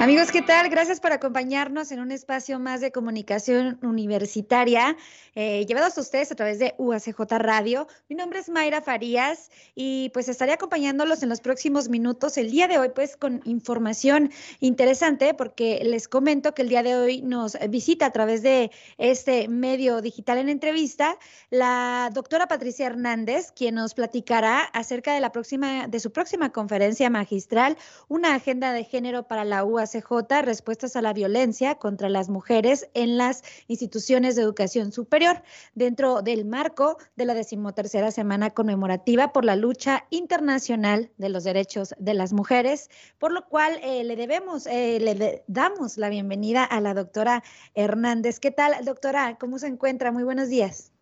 Amigos, ¿qué tal? Gracias por acompañarnos en un espacio más de comunicación universitaria, eh, llevados a ustedes a través de UACJ Radio. Mi nombre es Mayra Farías y pues estaré acompañándolos en los próximos minutos. El día de hoy, pues, con información interesante, porque les comento que el día de hoy nos visita a través de este medio digital en entrevista la doctora Patricia Hernández, quien nos platicará acerca de la próxima, de su próxima conferencia magistral, una agenda de género para la UACJ CJ, respuestas a la violencia contra las mujeres en las instituciones de educación superior, dentro del marco de la decimotercera semana conmemorativa por la lucha internacional de los derechos de las mujeres, por lo cual eh, le debemos, eh, le damos la bienvenida a la doctora Hernández. ¿Qué tal, doctora? ¿Cómo se encuentra? Muy buenos días.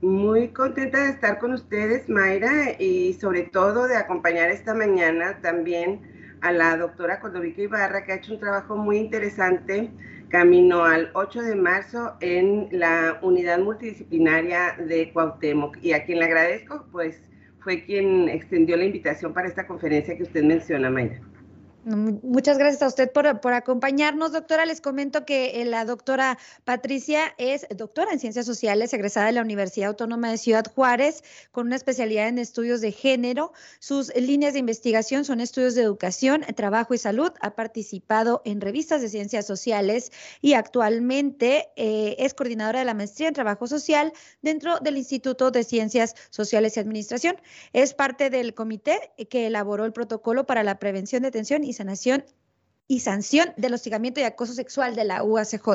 Muy contenta de estar con ustedes, Mayra, y sobre todo de acompañar esta mañana también a la doctora Cordovica Ibarra, que ha hecho un trabajo muy interesante camino al 8 de marzo en la unidad multidisciplinaria de Cuauhtémoc. Y a quien le agradezco, pues fue quien extendió la invitación para esta conferencia que usted menciona, Mayra. Muchas gracias a usted por, acompañarnos, doctora. Les comento que eh, la doctora Patricia es doctora en Ciencias Sociales, egresada de la Universidad Autónoma de Ciudad Juárez, con una especialidad en estudios de género. Sus líneas de investigación son estudios de educación, trabajo y salud. Ha participado en revistas de ciencias sociales y actualmente eh, es coordinadora de la maestría en trabajo social dentro del Instituto de Ciencias Sociales y Administración. Es parte del comité que elaboró el protocolo para la prevención, detención y sanación y sanción del hostigamiento y acoso sexual de la UACJ.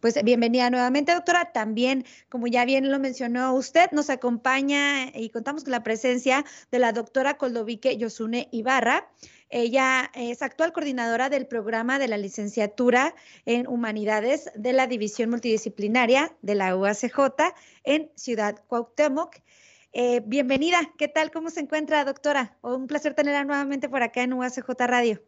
Pues bienvenida nuevamente, doctora. También, como ya bien lo mencionó usted, nos acompaña y contamos con la presencia de la doctora Coldovique Yosune Ibarra. Ella es actual coordinadora del programa de la licenciatura en Humanidades de la División Multidisciplinaria de la UACJ en Ciudad Cuauhtémoc. Eh, bienvenida, ¿qué tal? ¿Cómo se encuentra, doctora? Un placer tenerla nuevamente por acá en UACJ Radio.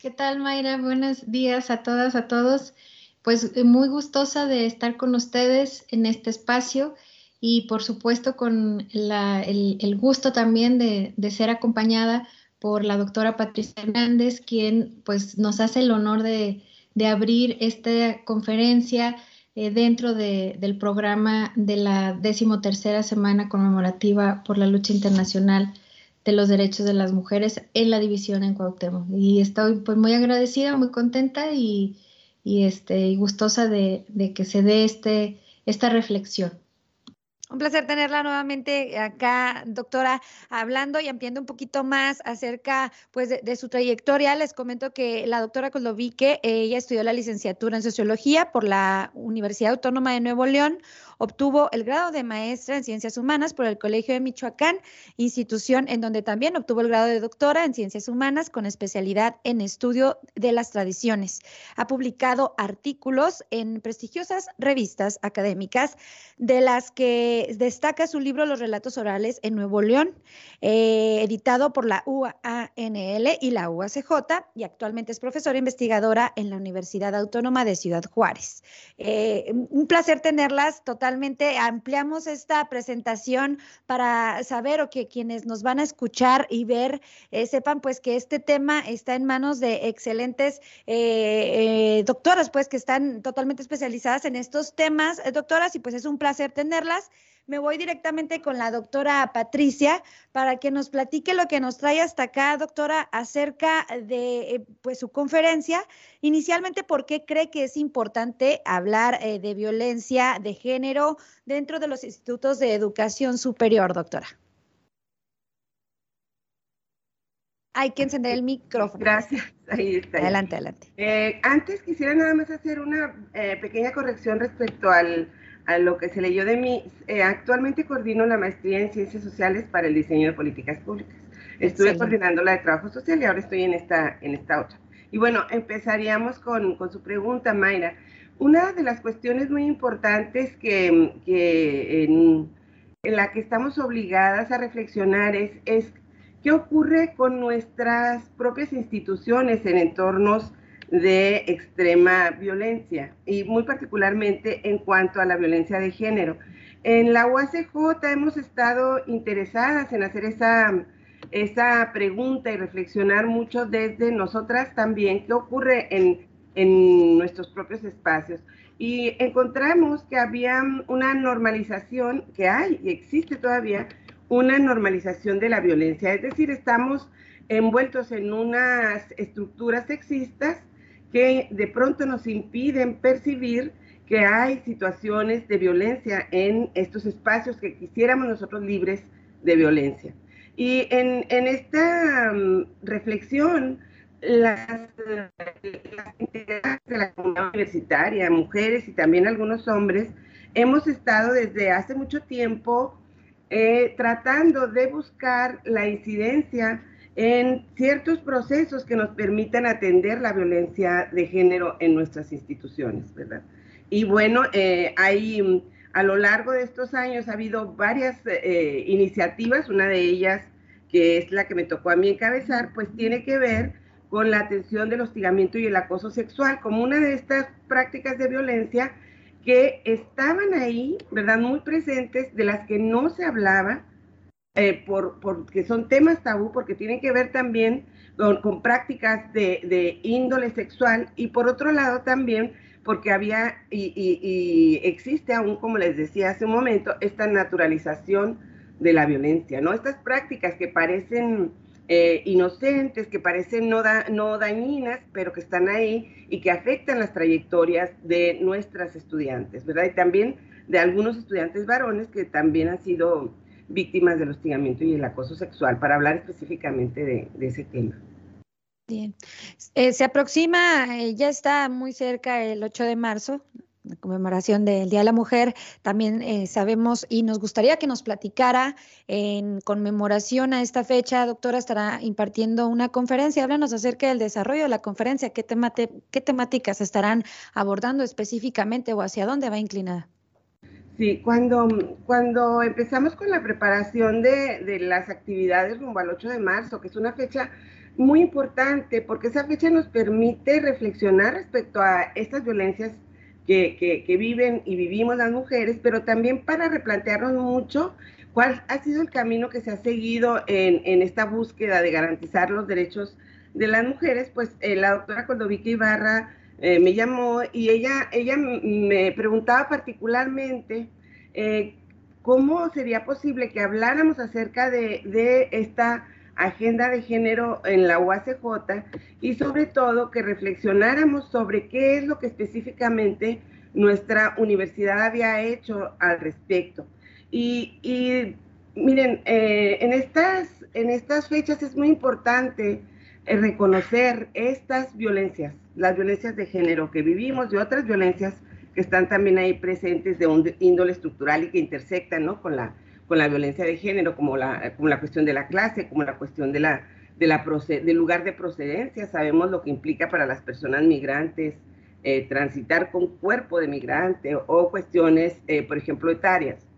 ¿Qué tal, Mayra? Buenos días a todas, a todos. Pues eh, muy gustosa de estar con ustedes en este espacio y por supuesto con el, gusto también de, ser acompañada por la doctora Patricia Hernández, quien pues nos hace el honor de, abrir esta conferencia eh, dentro del programa de la decimotercera semana conmemorativa por la lucha internacional de los derechos de las mujeres en la división en Cuauhtémoc. Y estoy pues muy agradecida, muy contenta y, y este, y gustosa de, de, que se dé este, esta reflexión. Un placer tenerla nuevamente acá, doctora, hablando y ampliando un poquito más acerca pues, de, su trayectoria. Les comento que la doctora Coldovique, ella estudió la licenciatura en Sociología por la Universidad Autónoma de Nuevo León, Obtuvo el grado de maestra en Ciencias Humanas por el Colegio de Michoacán, institución en donde también obtuvo el grado de doctora en Ciencias Humanas con especialidad en estudio de las tradiciones. Ha publicado artículos en prestigiosas revistas académicas, de las que destaca su libro Los Relatos Orales en Nuevo León, eh, editado por la UANL y la UACJ, y actualmente es profesora investigadora en la Universidad Autónoma de Ciudad Juárez. Eh, un placer tenerlas totalmente ampliamos esta presentación para saber o que quienes nos van a escuchar y ver eh, sepan pues que este tema está en manos de excelentes eh, eh, doctoras pues que están totalmente especializadas en estos temas, doctoras, y pues es un placer tenerlas me voy directamente con la doctora Patricia para que nos platique lo que nos trae hasta acá, doctora, acerca de eh, pues, su conferencia. Inicialmente, ¿por qué cree que es importante hablar eh, de violencia de género dentro de los institutos de educación superior, doctora? Hay que encender el micrófono. Gracias, ahí está. Adelante, adelante. Eh, antes quisiera nada más hacer una pequeña corrección respecto al a lo que se leyó de mí, eh, actualmente coordino la maestría en Ciencias Sociales para el diseño de políticas públicas. Estuve coordinando la de Trabajo Social y ahora estoy en esta, en esta otra. Y bueno, empezaríamos con, con su pregunta, Mayra. Una de las cuestiones muy importantes que, que en, en, la que estamos obligadas a reflexionar es, es qué ocurre con nuestras propias instituciones en entornos de extrema violencia y muy particularmente en cuanto a la violencia de género. En la UACJ hemos estado interesadas en hacer esa, esa pregunta y reflexionar mucho desde nosotras también, qué ocurre en, en nuestros propios espacios. Y encontramos que había una normalización, que hay y existe todavía, una normalización de la violencia. Es decir, estamos envueltos en unas estructuras sexistas que de pronto nos impiden percibir que hay situaciones de violencia en estos espacios que quisiéramos nosotros libres de violencia. Y en, esta mm, reflexión, las, integrantes de la comunidad universitaria, mujeres y también algunos hombres, hemos estado desde hace mucho tiempo eh, tratando de buscar la incidencia en ciertos procesos que nos permitan atender la violencia de género en nuestras instituciones, ¿verdad? Y bueno, eh, hay a lo largo de estos años ha habido varias eh, iniciativas, una de ellas que es la que me tocó a mí encabezar, pues tiene que ver con la atención del hostigamiento y el acoso sexual como una de estas prácticas de violencia que estaban ahí, ¿verdad? Muy presentes, de las que no se hablaba, eh, por, porque son temas tabú, porque tienen que ver también con, prácticas de, índole sexual y por otro lado también porque había y, existe aún, como les decía hace un momento, esta naturalización de la violencia, ¿no? Estas prácticas que parecen eh, inocentes, que parecen no, no dañinas, pero que están ahí y que afectan las trayectorias de nuestras estudiantes, ¿verdad? Y también de algunos estudiantes varones que también han sido víctimas del hostigamiento y el acoso sexual, para hablar específicamente de, ese tema. Bien. Eh, se aproxima, eh, ya está muy cerca el 8 de marzo, la conmemoración del Día de la Mujer. También eh, sabemos y nos gustaría que nos platicara en conmemoración a esta fecha, doctora, estará impartiendo una conferencia. Háblanos acerca del desarrollo de la conferencia, qué, qué temáticas estarán abordando específicamente o hacia dónde va inclinada. Sí, cuando, cuando empezamos con la preparación de, las actividades rumbo al 8 de marzo, que es una fecha muy importante porque esa fecha nos permite reflexionar respecto a estas violencias que, viven y vivimos las mujeres, pero también para replantearnos mucho cuál ha sido el camino que se ha seguido en, esta búsqueda de garantizar los derechos de las mujeres, pues eh, la doctora Coldovica Ibarra eh, me llamó y ella, ella me preguntaba particularmente eh, cómo sería posible que habláramos acerca de, esta agenda de género en la UACJ y sobre todo que reflexionáramos sobre qué es lo que específicamente nuestra universidad había hecho al respecto. Y, miren, eh, en, estas, en estas fechas es muy importante reconocer estas violencias, las violencias de género que vivimos y otras violencias que están también ahí presentes de un índole estructural y que intersectan ¿no? con, la, con la violencia de género, como la, como la cuestión de la clase, como la cuestión de la, de del lugar de procedencia. Sabemos lo que implica para las personas migrantes eh, transitar con cuerpo de migrante o cuestiones, eh, por ejemplo, etarias.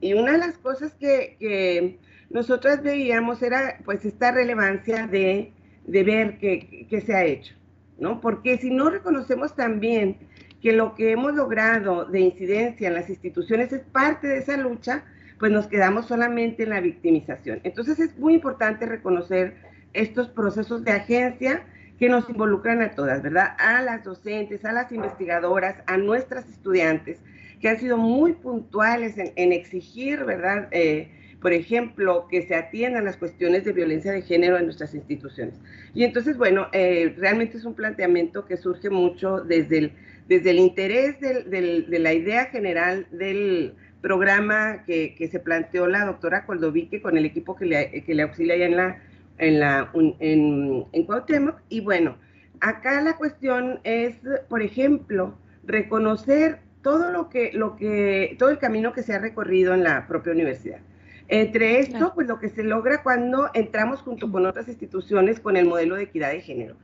Y una de las cosas que, que nosotras veíamos era pues esta relevancia de, de ver qué se ha hecho. ¿No? Porque si no reconocemos también que lo que hemos logrado de incidencia en las instituciones es parte de esa lucha, pues nos quedamos solamente en la victimización. Entonces es muy importante reconocer estos procesos de agencia que nos involucran a todas, ¿verdad? A las docentes, a las investigadoras, a nuestras estudiantes, que han sido muy puntuales en, exigir, ¿verdad? Eh, por ejemplo, que se atiendan las cuestiones de violencia de género en nuestras instituciones. Y entonces, bueno, eh, realmente es un planteamiento que surge mucho desde el, desde el interés de la idea general del programa que, se planteó la doctora Coldovique con el equipo que le, que le auxilia en la en la en, en Cuauhtémoc. Y bueno, acá la cuestión es, por ejemplo, reconocer todo lo que, lo que, todo el camino que se ha recorrido en la propia universidad. Entre esto, pues lo que se logra cuando entramos junto con otras instituciones con el modelo de equidad de género,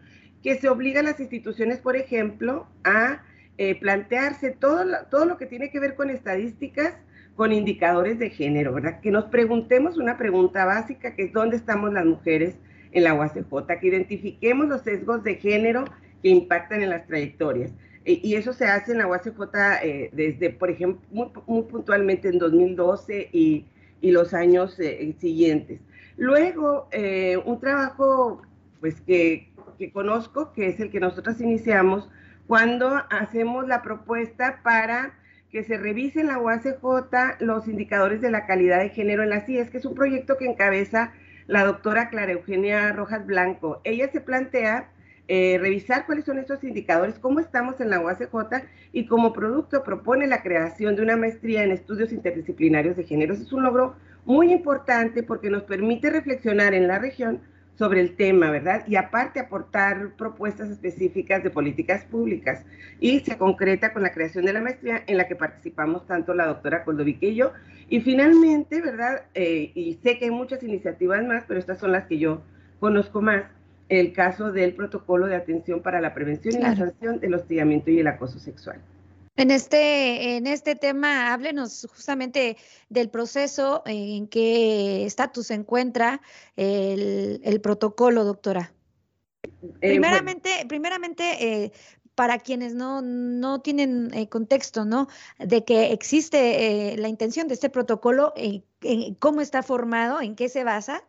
que se obliga a las instituciones, por ejemplo, a eh, plantearse todo lo, todo lo que tiene que ver con estadísticas, con indicadores de género, ¿verdad? Que nos preguntemos una pregunta básica, que es dónde estamos las mujeres en la UACJ, que identifiquemos los sesgos de género que impactan en las trayectorias. y eso se hace en la UACJ eh, desde, por ejemplo, muy, puntualmente en 2012 y, y los años eh, siguientes. Luego, eh, un trabajo pues que, que, conozco, que es el que nosotros iniciamos, cuando hacemos la propuesta para que se revise en la UACJ los indicadores de la calidad de género en la CIES, que es un proyecto que encabeza la doctora Clara Eugenia Rojas Blanco. Ella se plantea eh, revisar cuáles son estos indicadores, cómo estamos en la UACJ y como producto propone la creación de una maestría en estudios interdisciplinarios de género. Es un logro muy importante porque nos permite reflexionar en la región sobre el tema, ¿verdad? Y aparte aportar propuestas específicas de políticas públicas. Y se concreta con la creación de la maestría en la que participamos tanto la doctora Coldovique y yo. Y finalmente, ¿verdad? Eh, y sé que hay muchas iniciativas más, pero estas son las que yo conozco más el caso del protocolo de atención para la prevención y la sanción del hostigamiento y el acoso sexual. En este, en este tema, háblenos justamente del proceso, en qué estatus se encuentra el, protocolo, doctora. Eh, primeramente, primeramente eh, para quienes no, no tienen eh, contexto, ¿no? De que existe la intención de este protocolo, cómo está formado, en qué se basa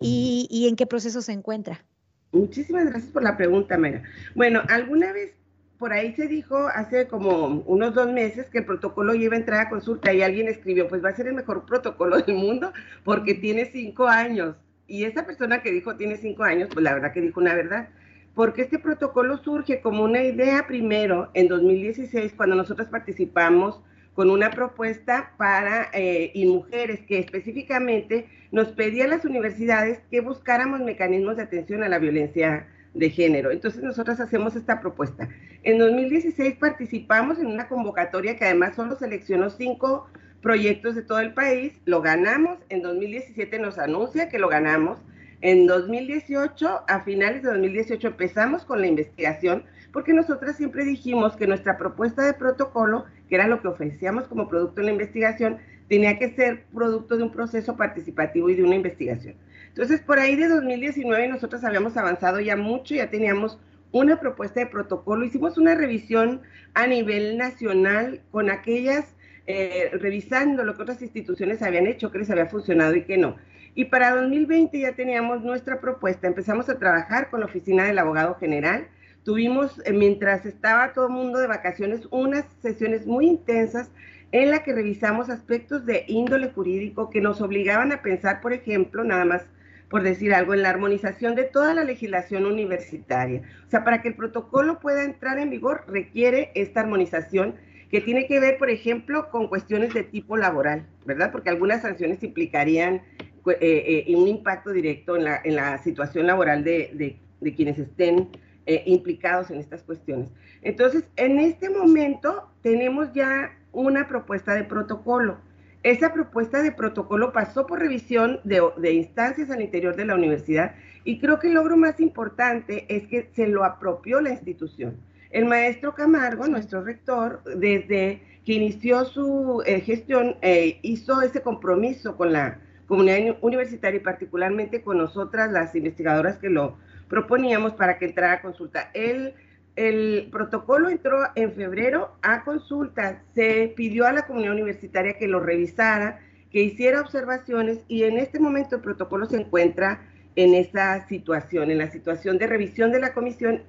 y, y en qué proceso se encuentra. Muchísimas gracias por la pregunta, Mera. Bueno, alguna vez por ahí se dijo hace como unos dos meses que el protocolo iba a entrar a consulta y alguien escribió, pues va a ser el mejor protocolo del mundo porque tiene cinco años. Y esa persona que dijo tiene cinco años, pues la verdad que dijo una verdad. Porque este protocolo surge como una idea primero en 2016 cuando nosotros participamos con una propuesta para eh, y mujeres que específicamente nos pedían las universidades que buscáramos mecanismos de atención a la violencia de género. Entonces nosotros hacemos esta propuesta. En 2016 participamos en una convocatoria que además solo seleccionó cinco proyectos de todo el país, lo ganamos, en 2017 nos anuncia que lo ganamos, en 2018, a finales de 2018 empezamos con la investigación, porque nosotras siempre dijimos que nuestra propuesta de protocolo, que era lo que ofrecíamos como producto en la investigación, tenía que ser producto de un proceso participativo y de una investigación. Entonces, por ahí de 2019 nosotros habíamos avanzado ya mucho, ya teníamos una propuesta de protocolo, hicimos una revisión a nivel nacional con aquellas, eh, revisando lo que otras instituciones habían hecho, que les había funcionado y que no. Y para 2020 ya teníamos nuestra propuesta, empezamos a trabajar con la oficina del abogado general, Tuvimos, eh, mientras estaba todo el mundo de vacaciones, unas sesiones muy intensas en la que revisamos aspectos de índole jurídico que nos obligaban a pensar, por ejemplo, nada más por decir algo, en la armonización de toda la legislación universitaria. O sea, para que el protocolo pueda entrar en vigor requiere esta armonización que tiene que ver, por ejemplo, con cuestiones de tipo laboral, ¿verdad? Porque algunas sanciones implicarían eh, eh, un impacto directo en la, situación laboral de, de quienes estén eh, implicados en estas cuestiones. Entonces, en este momento tenemos ya una propuesta de protocolo. Esa propuesta de protocolo pasó por revisión de, de, instancias al interior de la universidad y creo que el logro más importante es que se lo apropió la institución. El maestro Camargo, nuestro rector, desde que inició su eh, gestión, eh, hizo ese compromiso con la comunidad universitaria y particularmente con nosotras, las investigadoras que lo proponíamos para que entrara a consulta. El, el protocolo entró en febrero a consulta, se pidió a la comunidad universitaria que lo revisara, que hiciera observaciones y en este momento el protocolo se encuentra en esa situación, en la situación de revisión de la comisión,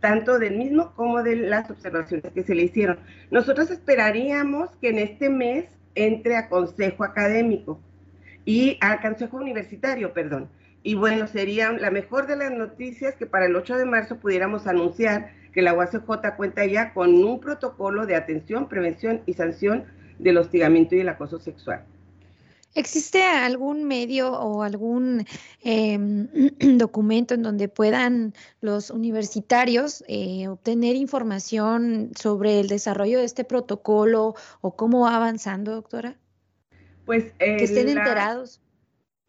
tanto del mismo como de las observaciones que se le hicieron. Nosotros esperaríamos que en este mes entre a consejo académico y al consejo universitario, perdón. Y bueno, sería la mejor de las noticias que para el 8 de marzo pudiéramos anunciar que la UACJ cuenta ya con un protocolo de atención, prevención y sanción del hostigamiento y el acoso sexual. ¿Existe algún medio o algún em, documento en donde puedan los universitarios eh, obtener información sobre el desarrollo de este protocolo o cómo va avanzando, doctora? Pues que estén enterados.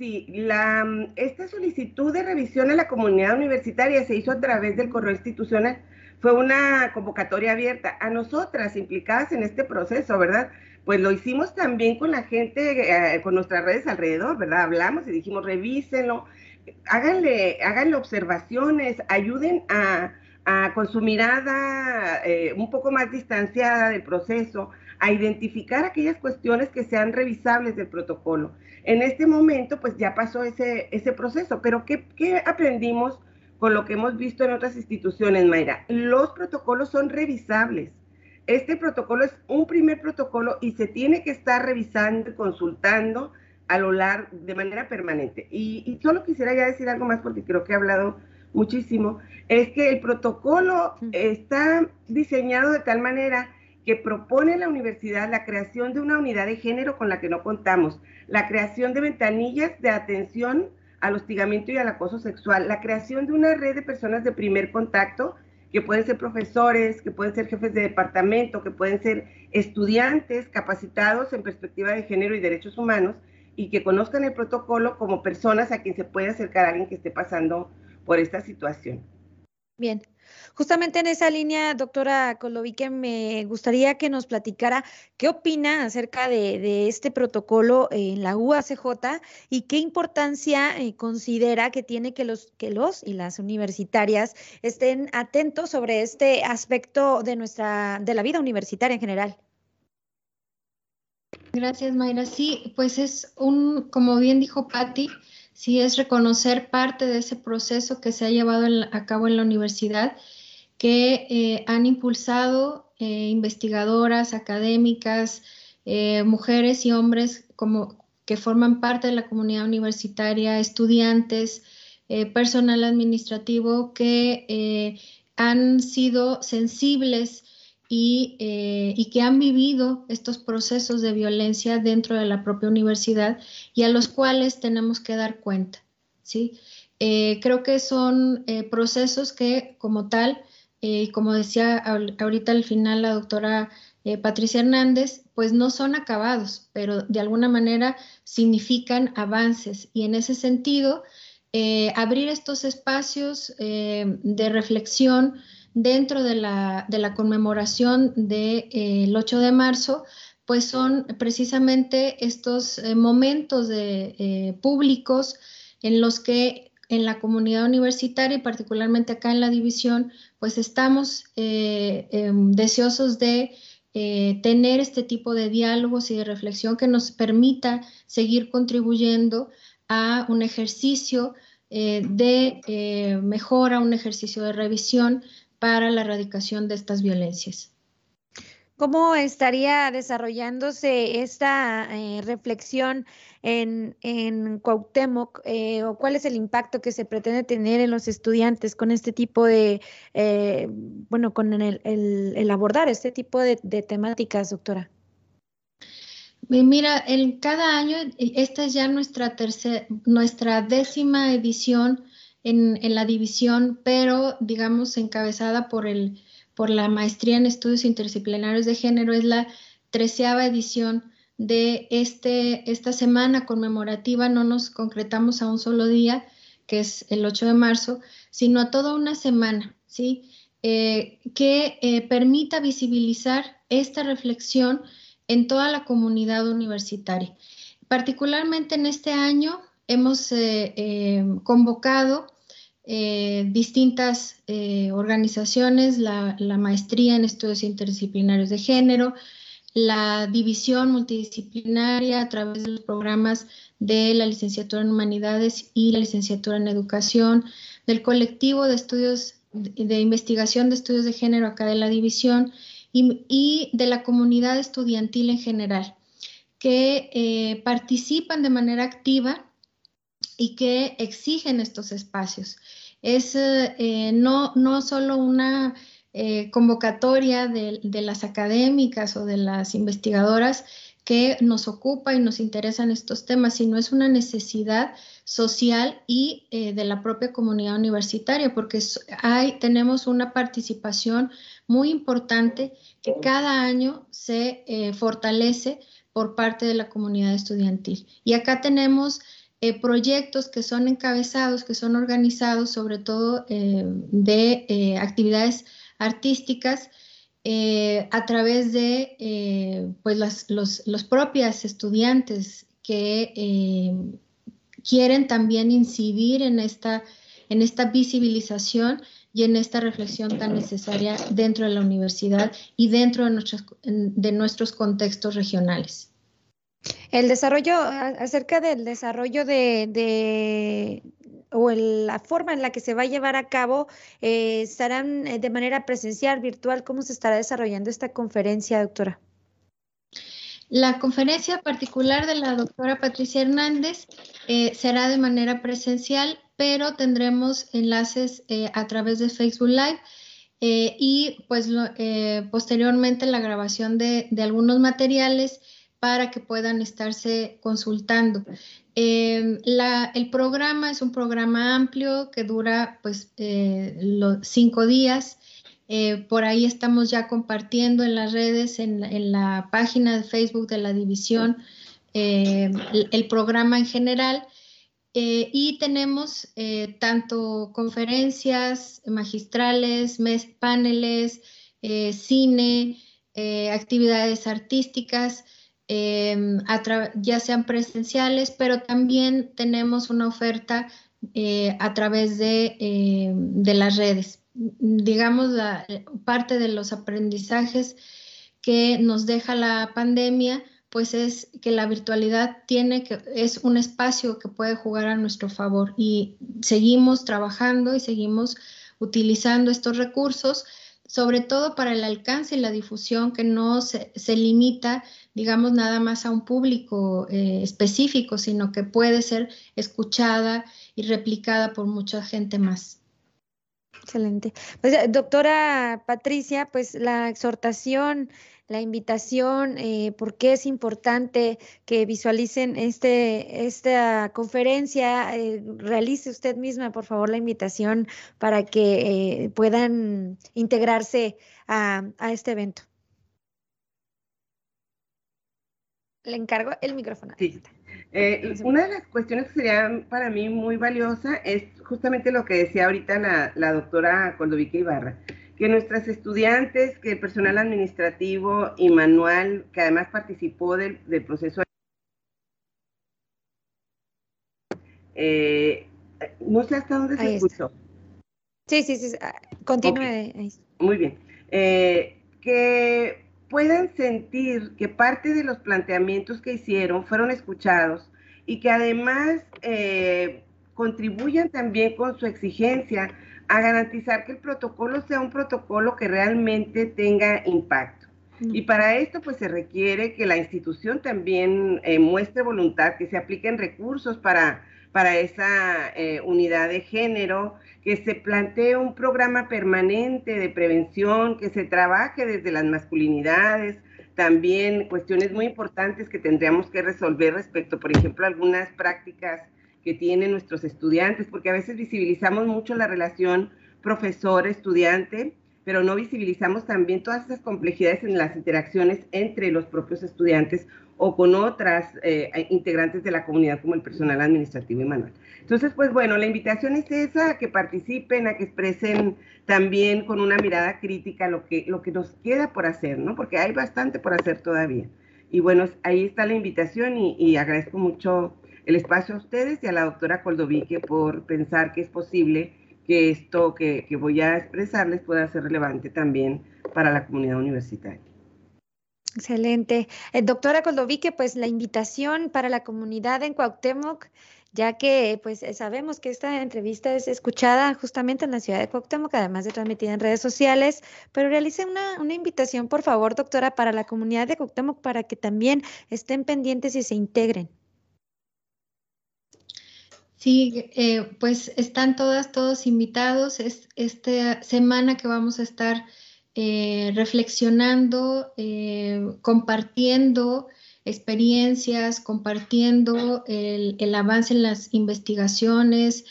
Sí, la, esta solicitud de revisión a la comunidad universitaria se hizo a través del correo institucional. Fue una convocatoria abierta a nosotras implicadas en este proceso, ¿verdad? Pues lo hicimos también con la gente, eh, con nuestras redes alrededor, ¿verdad? Hablamos y dijimos, revísenlo, háganle, háganle observaciones, ayuden a, con su mirada eh, un poco más distanciada del proceso, a identificar aquellas cuestiones que sean revisables del protocolo. En este momento, pues ya pasó ese, ese proceso, pero ¿qué, ¿qué aprendimos con lo que hemos visto en otras instituciones, Mayra? Los protocolos son revisables. Este protocolo es un primer protocolo y se tiene que estar revisando y consultando a lo largo, de manera permanente. Y, y, solo quisiera ya decir algo más porque creo que he hablado muchísimo, es que el protocolo está diseñado de tal manera que propone la universidad la creación de una unidad de género con la que no contamos, la creación de ventanillas de atención al hostigamiento y al acoso sexual, la creación de una red de personas de primer contacto, que pueden ser profesores, que pueden ser jefes de departamento, que pueden ser estudiantes capacitados en perspectiva de género y derechos humanos, y que conozcan el protocolo como personas a quien se puede acercar a alguien que esté pasando por esta situación. Bien, justamente en esa línea, doctora Colovique, me gustaría que nos platicara qué opina acerca de, este protocolo en la UACJ y qué importancia eh, considera que tiene que los, que los y las universitarias estén atentos sobre este aspecto de nuestra, de la vida universitaria en general. Gracias, Mayra. Sí, pues es un, como bien dijo Patti, sí es reconocer parte de ese proceso que se ha llevado a cabo en la universidad, que eh, han impulsado eh, investigadoras, académicas, eh, mujeres y hombres como que forman parte de la comunidad universitaria, estudiantes, personal administrativo que han sido sensibles y, que han vivido estos procesos de violencia dentro de la propia universidad y a los cuales tenemos que dar cuenta. ¿sí? Creo que son procesos que como tal, y como decía ahorita al final la doctora Patricia Hernández, pues no son acabados, pero de alguna manera significan avances. Y en ese sentido, abrir estos espacios de reflexión, dentro de la, de la conmemoración del de, 8 de marzo, pues son precisamente estos eh, momentos de, eh, públicos en los que en la comunidad universitaria y particularmente acá en la división, pues estamos eh, em, deseosos de tener este tipo de diálogos y de reflexión que nos permita seguir contribuyendo a un ejercicio de mejora, un ejercicio de revisión para la erradicación de estas violencias. ¿Cómo estaría desarrollándose esta eh, reflexión en, en Cuauhtémoc eh, o cuál es el impacto que se pretende tener en los estudiantes con este tipo de, eh, bueno, con el, abordar este tipo de, temáticas, doctora? Mira, en cada año, esta es ya nuestra, tercera, nuestra décima edición en, la división, pero digamos encabezada por, el, por la maestría en estudios interdisciplinarios de género, es la treceava edición de este, esta semana conmemorativa. No nos concretamos a un solo día, que es el 8 de marzo, sino a toda una semana, ¿sí? Eh, que eh, permita visibilizar esta reflexión en toda la comunidad universitaria. Particularmente en este año hemos eh, convocado eh, distintas organizaciones, la, maestría en estudios interdisciplinarios de género, la división multidisciplinaria a través de los programas de la licenciatura en humanidades y la licenciatura en educación, del colectivo de estudios de, investigación de estudios de género acá de la división y de la comunidad estudiantil en general, que participan de manera activa y que exigen estos espacios. Es eh, no, no solo una eh, convocatoria de, las académicas o de las investigadoras que nos ocupa y nos interesan estos temas, sino es una necesidad social y eh, de la propia comunidad universitaria, porque hay, tenemos una participación muy importante que cada año se fortalece por parte de la comunidad estudiantil. Y acá tenemos eh, proyectos que son encabezados, que son organizados sobre todo eh, de eh, actividades artísticas a través de pues los, los propias estudiantes que quieren también incidir en esta, en esta visibilización y en esta reflexión tan necesaria dentro de la universidad y dentro de de nuestros contextos regionales. El desarrollo, acerca del desarrollo de, o la forma en la que se va a llevar a cabo, eh, estarán eh, de manera presencial, virtual, ¿cómo se estará desarrollando esta conferencia, doctora? La conferencia particular de la doctora Patricia Hernández eh, será de manera presencial, pero tendremos enlaces a través de Facebook Live y pues posteriormente la grabación de, algunos materiales para que puedan estarse consultando. el programa es un programa amplio que dura pues los cinco días eh, por ahí estamos ya compartiendo en las redes, en, la página de Facebook de la división, eh, el, programa en general. Eh, y tenemos tanto conferencias magistrales, mes, paneles, cine, actividades artísticas, ya sean presenciales, pero también tenemos una oferta a través de, de las redes. Digamos, la, parte de los aprendizajes que nos deja la pandemia, pues es que la virtualidad tiene que, es un espacio que puede jugar a nuestro favor y seguimos trabajando y seguimos utilizando estos recursos, sobre todo para el alcance y la difusión que no se, limita, digamos, nada más a un público eh, específico, sino que puede ser escuchada y replicada por mucha gente más. Excelente. Pues, eh, doctora Patricia, pues la exhortación, la invitación, eh, por qué es importante que visualicen este, esta conferencia, eh, realice usted misma, por favor, la invitación para que eh, puedan integrarse a, a este evento. Le encargo el micrófono. Sí. Eh, una de las cuestiones que sería para mí muy valiosa es justamente lo que decía ahorita la, doctora Coldovica Ibarra, que nuestras estudiantes, que el personal administrativo y manual, que además participó del, proceso, eh, no sé hasta dónde se escuchó. Sí, sí, sí, ah, continúe. Muy bien. Eh, que puedan sentir que parte de los planteamientos que hicieron fueron escuchados y que además eh, contribuyan también con su exigencia a garantizar que el protocolo sea un protocolo que realmente tenga impacto. Y para esto pues se requiere que la institución también eh, muestre voluntad, que se apliquen recursos para, para esa eh, unidad de género, que se plantee un programa permanente de prevención, que se trabaje desde las masculinidades, también cuestiones muy importantes que tendríamos que resolver respecto, por ejemplo, algunas prácticas que tienen nuestros estudiantes, porque a veces visibilizamos mucho la relación profesor-estudiante, pero no visibilizamos también todas esas complejidades en las interacciones entre los propios estudiantes o con otras eh, integrantes de la comunidad como el personal administrativo y manual. Entonces, pues bueno, la invitación es esa, a que participen, a que expresen también con una mirada crítica lo que, lo que nos queda por hacer, ¿no? Porque hay bastante por hacer todavía. Y bueno, ahí está la invitación y, agradezco mucho el espacio a ustedes y a la doctora Coldovique por pensar que es posible que esto que, voy a expresarles pueda ser relevante también para la comunidad universitaria. Excelente. Eh, doctora Coldovique, pues la invitación para la comunidad en Cuauhtémoc, ya que pues eh, sabemos que esta entrevista es escuchada justamente en la ciudad de Cuauhtémoc, además de transmitida en redes sociales, pero realice una, una invitación, por favor, doctora, para la comunidad de Cuauhtémoc para que también estén pendientes y se integren. Sí, eh, pues están todas, todos invitados. Es esta semana que vamos a estar eh, reflexionando, eh, compartiendo experiencias, compartiendo el, avance en las investigaciones,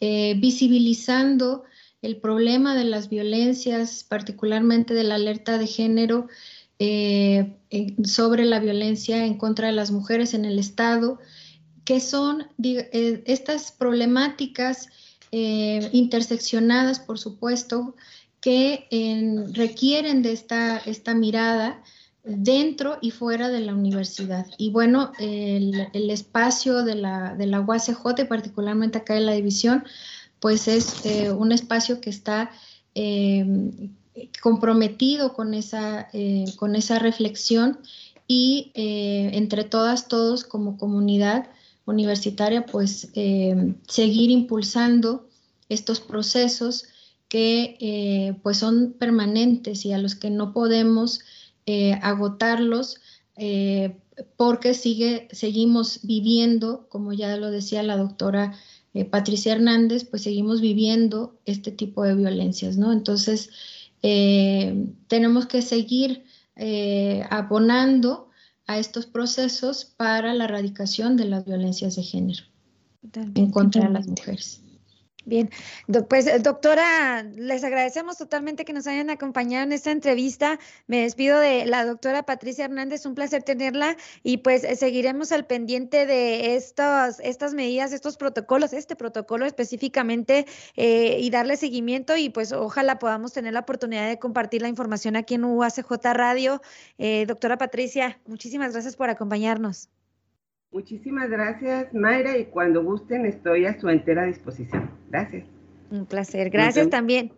eh, visibilizando el problema de las violencias, particularmente de la alerta de género sobre la violencia en contra de las mujeres en el Estado, que son estas problemáticas interseccionadas, por supuesto, que requieren de esta, esta mirada dentro y fuera de la universidad. Y bueno, el, espacio de la, de la UACJ, particularmente acá en la división, pues es eh, un espacio que está comprometido con esa, con esa reflexión y entre todas, todos como comunidad universitaria, pues seguir impulsando estos procesos que pues son permanentes y a los que no podemos agotarlos porque sigue, seguimos viviendo, como ya lo decía la doctora eh, Patricia Hernández, pues seguimos viviendo este tipo de violencias, ¿no? Entonces, eh, tenemos que seguir eh, abonando a estos procesos para la erradicación de las violencias de género en contra de las mujeres. Bien, pues eh, doctora, les agradecemos totalmente que nos hayan acompañado en esta entrevista. Me despido de la doctora Patricia Hernández, un placer tenerla y pues eh, seguiremos al pendiente de estas, estas medidas, estos protocolos, este protocolo específicamente eh, y darle seguimiento y pues ojalá podamos tener la oportunidad de compartir la información aquí en UACJ Radio. doctora Patricia, muchísimas gracias por acompañarnos. Muchísimas gracias, Mayra, y cuando gusten estoy a su entera disposición. Gracias. Un placer. Gracias también.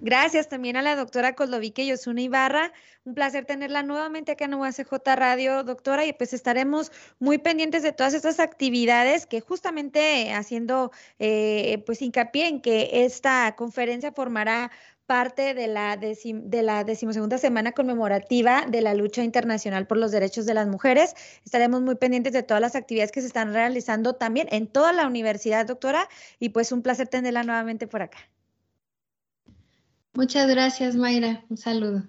Gracias también a la doctora Coldovique Yosuna Ibarra. Un placer tenerla nuevamente acá en UACJ Radio, doctora, y pues estaremos muy pendientes de todas estas actividades que justamente haciendo eh, pues hincapié en que esta conferencia formará parte de la, de la decimosegunda semana conmemorativa de la lucha internacional por los derechos de las mujeres. Estaremos muy pendientes de todas las actividades que se están realizando también en toda la universidad, doctora, y pues un placer tenerla nuevamente por acá. Muchas gracias, Mayra. Un saludo.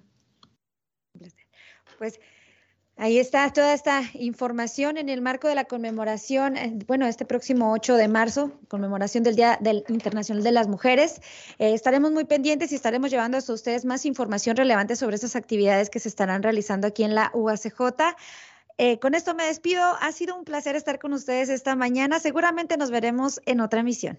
Pues Ahí está toda esta información en el marco de la conmemoración, eh, bueno, este próximo 8 de marzo, conmemoración del Día del Internacional de las Mujeres. Eh, estaremos muy pendientes y estaremos llevando a ustedes más información relevante sobre estas actividades que se estarán realizando aquí en la UACJ. Eh, con esto me despido. Ha sido un placer estar con ustedes esta mañana. Seguramente nos veremos en otra emisión.